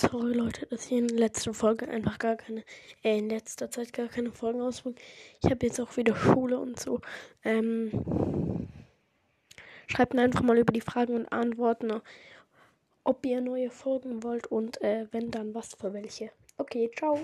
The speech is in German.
Sorry Leute, dass ich in der letzten Folge einfach gar keine, äh, in letzter Zeit gar keine Folgen ausbringe. Ich habe jetzt auch wieder Schule und so. Ähm, schreibt mir einfach mal über die Fragen und Antworten, ob ihr neue Folgen wollt und äh, wenn dann was für welche. Okay, ciao.